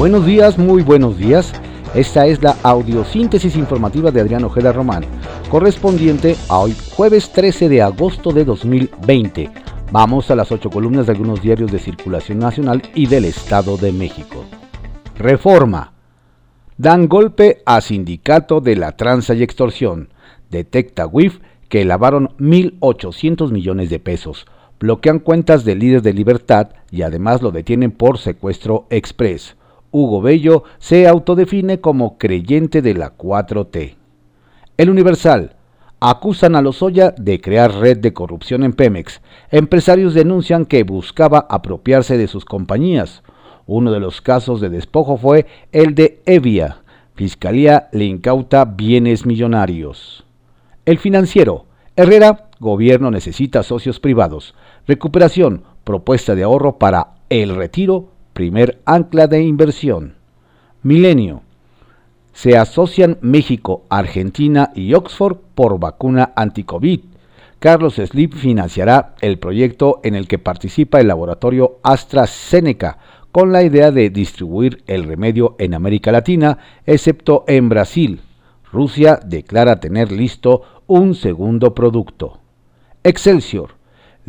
Buenos días, muy buenos días. Esta es la audiosíntesis informativa de Adrián Ojeda Román, correspondiente a hoy jueves 13 de agosto de 2020. Vamos a las ocho columnas de algunos diarios de circulación nacional y del Estado de México. Reforma. Dan golpe a sindicato de la tranza y extorsión. Detecta WIF que lavaron 1.800 millones de pesos. Bloquean cuentas de líderes de libertad y además lo detienen por secuestro express. Hugo Bello se autodefine como creyente de la 4T. El Universal. Acusan a Lozoya de crear red de corrupción en Pemex. Empresarios denuncian que buscaba apropiarse de sus compañías. Uno de los casos de despojo fue el de Evia. Fiscalía le incauta bienes millonarios. El financiero. Herrera, gobierno necesita socios privados. Recuperación, propuesta de ahorro para el retiro, primer ancla de inversión. Milenio. Se asocian México, Argentina y Oxford por vacuna anti-COVID. Carlos Slim financiará el proyecto en el que participa el laboratorio AstraZeneca, con la idea de distribuir el remedio en América Latina, excepto en Brasil. Rusia declara tener listo un segundo producto. Excelsior.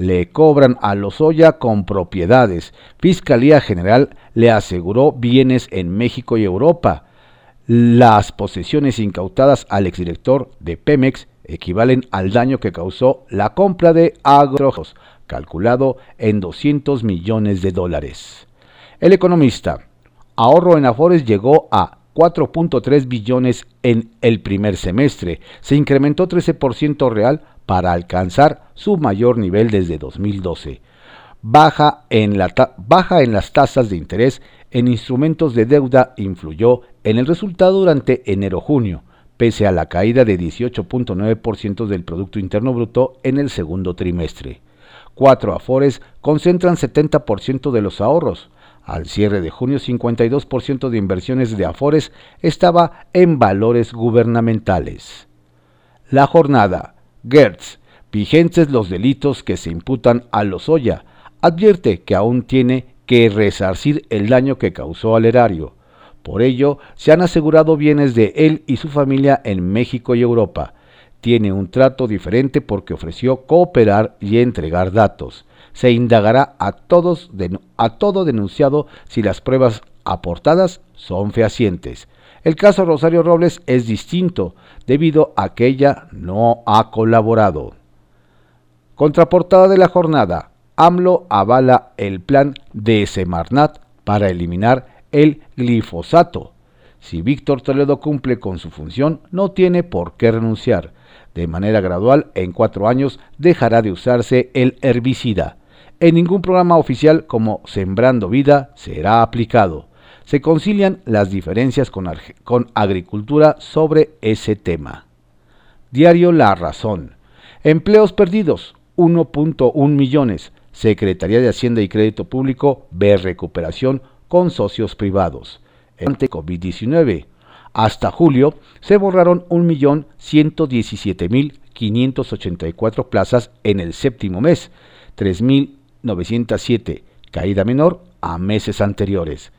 Le cobran a Lozoya con propiedades. Fiscalía General le aseguró bienes en México y Europa. Las posesiones incautadas al exdirector de Pemex equivalen al daño que causó la compra de agrojos, calculado en 200 millones de dólares. El economista, ahorro en Afores llegó a 4.3 billones en el primer semestre, se incrementó 13% real para alcanzar su mayor nivel desde 2012. Baja en, las tasas de interés en instrumentos de deuda influyó en el resultado durante enero-junio, pese a la caída de 18.9% del Producto Interno Bruto en el segundo trimestre. Cuatro Afores concentran 70% de los ahorros. Al cierre de junio, 52% de inversiones de Afores estaba en valores gubernamentales. La jornada. Gertz, vigentes los delitos que se imputan a Lozoya, advierte que aún tiene que resarcir el daño que causó al erario. Por ello, se han asegurado bienes de él y su familia en México y Europa. Tiene un trato diferente porque ofreció cooperar y entregar datos. Se indagará a, todos a todo denunciado si las pruebas aportadas son fehacientes. El caso Rosario Robles es distinto debido a que ella no ha colaborado. Contraportada de la jornada. AMLO avala el plan de Semarnat para eliminar el glifosato. Si Víctor Toledo cumple con su función, no tiene por qué renunciar. De manera gradual, en cuatro años dejará de usarse el herbicida. En ningún programa oficial como Sembrando Vida será aplicado. Se concilian las diferencias con, agricultura sobre ese tema. Diario La Razón. Empleos perdidos, 1.1 millones. Secretaría de Hacienda y Crédito Público ve recuperación con socios privados. Ante COVID-19, hasta julio se borraron 1.117.584 plazas en el séptimo mes, 3.907, caída menor a meses anteriores.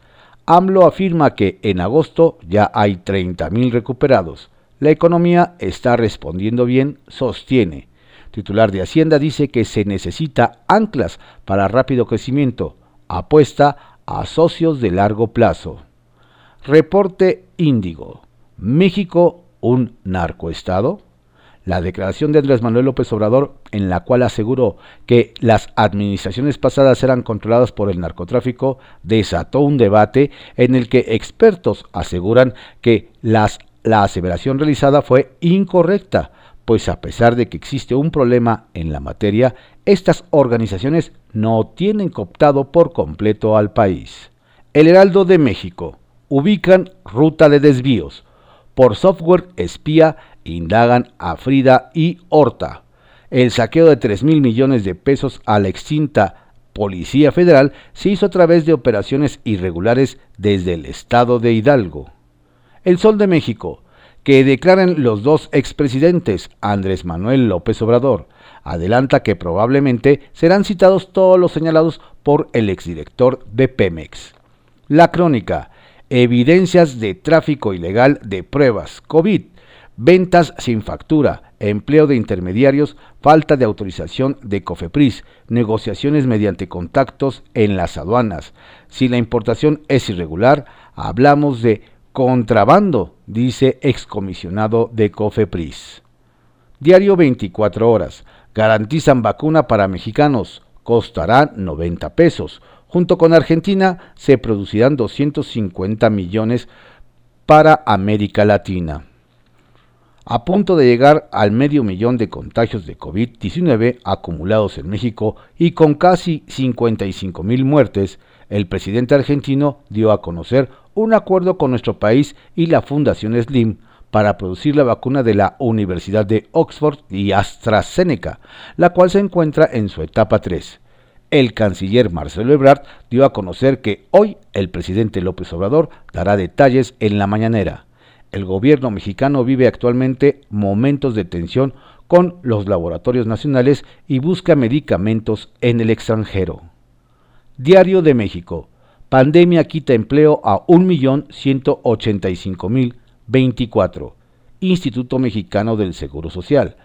AMLO afirma que en agosto ya hay 30.000 recuperados. La economía está respondiendo bien, sostiene titular de Hacienda, dice que se necesita anclas para rápido crecimiento, apuesta a socios de largo plazo. Reporte Índigo. México, un narcoestado. La declaración de Andrés Manuel López Obrador, en la cual aseguró que las administraciones pasadas eran controladas por el narcotráfico, desató un debate en el que expertos aseguran que las, la aseveración realizada fue incorrecta, pues a pesar de que existe un problema en la materia, estas organizaciones no tienen cooptado por completo al país. El Heraldo de México. Ubican ruta de desvíos. Por software espía indagan a Frida y Horta. El saqueo de 3 mil millones de pesos a la extinta Policía Federal se hizo a través de operaciones irregulares desde el estado de Hidalgo. El Sol de México que declaran los dos expresidentes, Andrés Manuel López Obrador. Adelanta que probablemente serán citados todos los señalados por el exdirector de Pemex. La crónica. evidencias de tráfico ilegal de pruebas COVID, ventas sin factura, empleo de intermediarios, falta de autorización de COFEPRIS, negociaciones mediante contactos en las aduanas. Si la importación es irregular, hablamos de contrabando, dice excomisionado de COFEPRIS. Diario 24 horas. Garantizan vacuna para mexicanos. Costará 90 pesos. Junto con Argentina se producirán 250 millones para América Latina. A punto de llegar al medio millón de contagios de COVID-19 acumulados en México y con casi 55 mil muertes, el presidente argentino dio a conocer un acuerdo con nuestro país y la Fundación Slim para producir la vacuna de la Universidad de Oxford y AstraZeneca, la cual se encuentra en su etapa 3 el canciller Marcelo Ebrard dio a conocer que hoy el presidente López Obrador dará detalles en la mañanera. El gobierno mexicano vive actualmente momentos de tensión con los laboratorios nacionales y busca medicamentos en el extranjero. Diario de México. Pandemia quita empleo a 1.185.024. Instituto Mexicano del Seguro Social.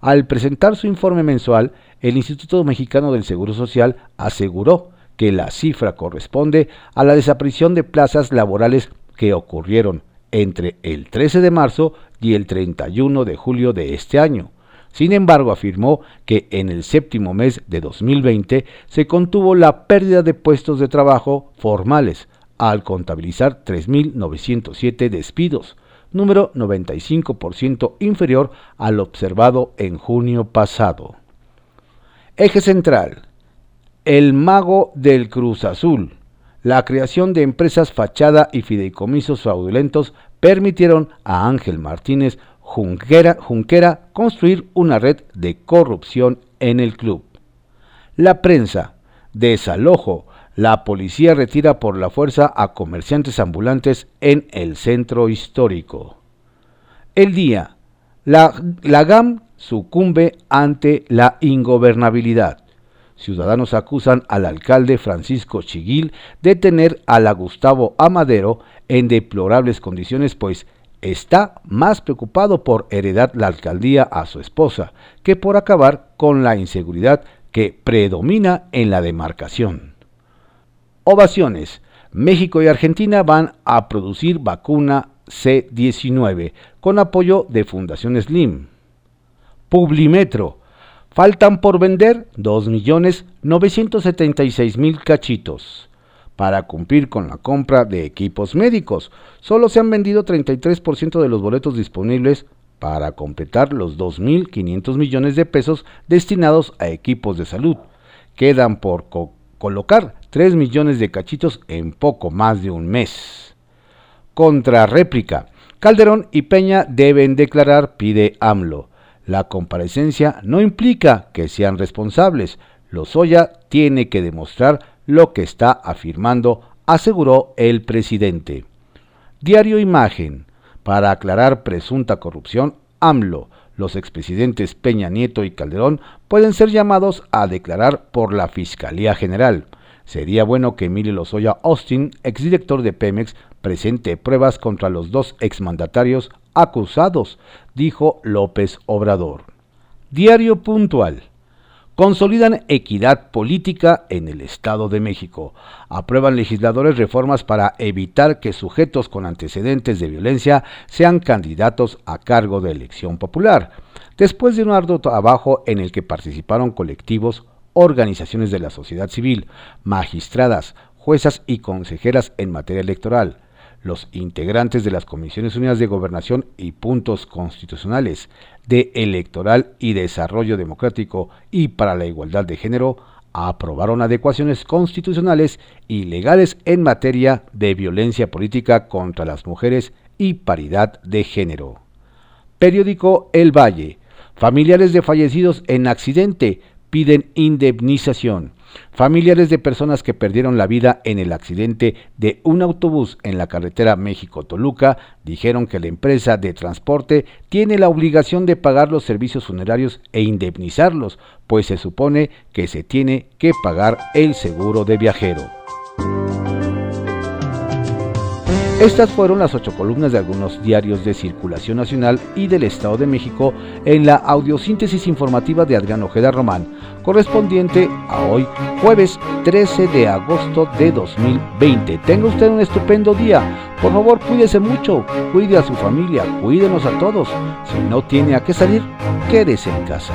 Al presentar su informe mensual, el Instituto Mexicano del Seguro Social aseguró que la cifra corresponde a la desaparición de plazas laborales que ocurrieron entre el 13 de marzo y el 31 de julio de este año. Sin embargo, afirmó que en el séptimo mes de 2020 se contuvo la pérdida de puestos de trabajo formales, al contabilizar 3.907 despidos, número 95% inferior al observado en junio pasado. Eje central. El mago del Cruz Azul. La creación de empresas fachada y fideicomisos fraudulentos permitieron a Ángel Martínez Junquera, Junquera construir una red de corrupción en el club. La prensa. Desalojo la policía retira por la fuerza a comerciantes ambulantes en el centro histórico. El día. La, GAM sucumbe ante la ingobernabilidad. Ciudadanos acusan al alcalde Francisco Chiguil de tener a la Gustavo Amadero en deplorables condiciones, pues está más preocupado por heredar la alcaldía a su esposa que por acabar con la inseguridad que predomina en la demarcación. Ovaciones. México y Argentina van a producir vacuna C-19 con apoyo de Fundación Slim. Publimetro. Faltan por vender 2.976.000 cachitos. Para cumplir con la compra de equipos médicos, solo se han vendido 33% de los boletos disponibles para completar los 2.500 millones de pesos destinados a equipos de salud. Quedan por colocar 3 millones de cachitos en poco más de un mes. Contra réplica. Calderón y Peña deben declarar, pide AMLO. La comparecencia no implica que sean responsables. Lozoya tiene que demostrar lo que está afirmando, aseguró el presidente. Diario Imagen. Para aclarar presunta corrupción, AMLO, los expresidentes Peña Nieto y Calderón pueden ser llamados a declarar por la Fiscalía General. Sería bueno que Emilio Lozoya Austin, exdirector de Pemex, presente pruebas contra los dos exmandatarios acusados, dijo López Obrador. Diario puntual. Consolidan equidad política en el Estado de México. Aprueban legisladores reformas para evitar que sujetos con antecedentes de violencia sean candidatos a cargo de elección popular. Después de un arduo trabajo en el que participaron colectivos, organizaciones de la sociedad civil, magistradas, juezas y consejeras en materia electoral, los integrantes de las Comisiones Unidas de Gobernación y Puntos Constitucionales de Electoral y Desarrollo Democrático y para la Igualdad de Género aprobaron adecuaciones constitucionales y legales en materia de violencia política contra las mujeres y paridad de género. Periódico El Valle. Familiares de fallecidos en accidente piden indemnización. Familiares de personas que perdieron la vida en el accidente de un autobús en la carretera México-Toluca dijeron que la empresa de transporte tiene la obligación de pagar los servicios funerarios e indemnizarlos, pues se supone que se tiene que pagar el seguro de viajero. Estas fueron las ocho columnas de algunos diarios de circulación nacional y del Estado de México en la audiosíntesis informativa de Adrián Ojeda Román, correspondiente a hoy, jueves 13 de agosto de 2020. Tenga usted un estupendo día. Por favor, cuídese mucho, cuide a su familia, cuídenos a todos. Si no tiene a qué salir, quédese en casa.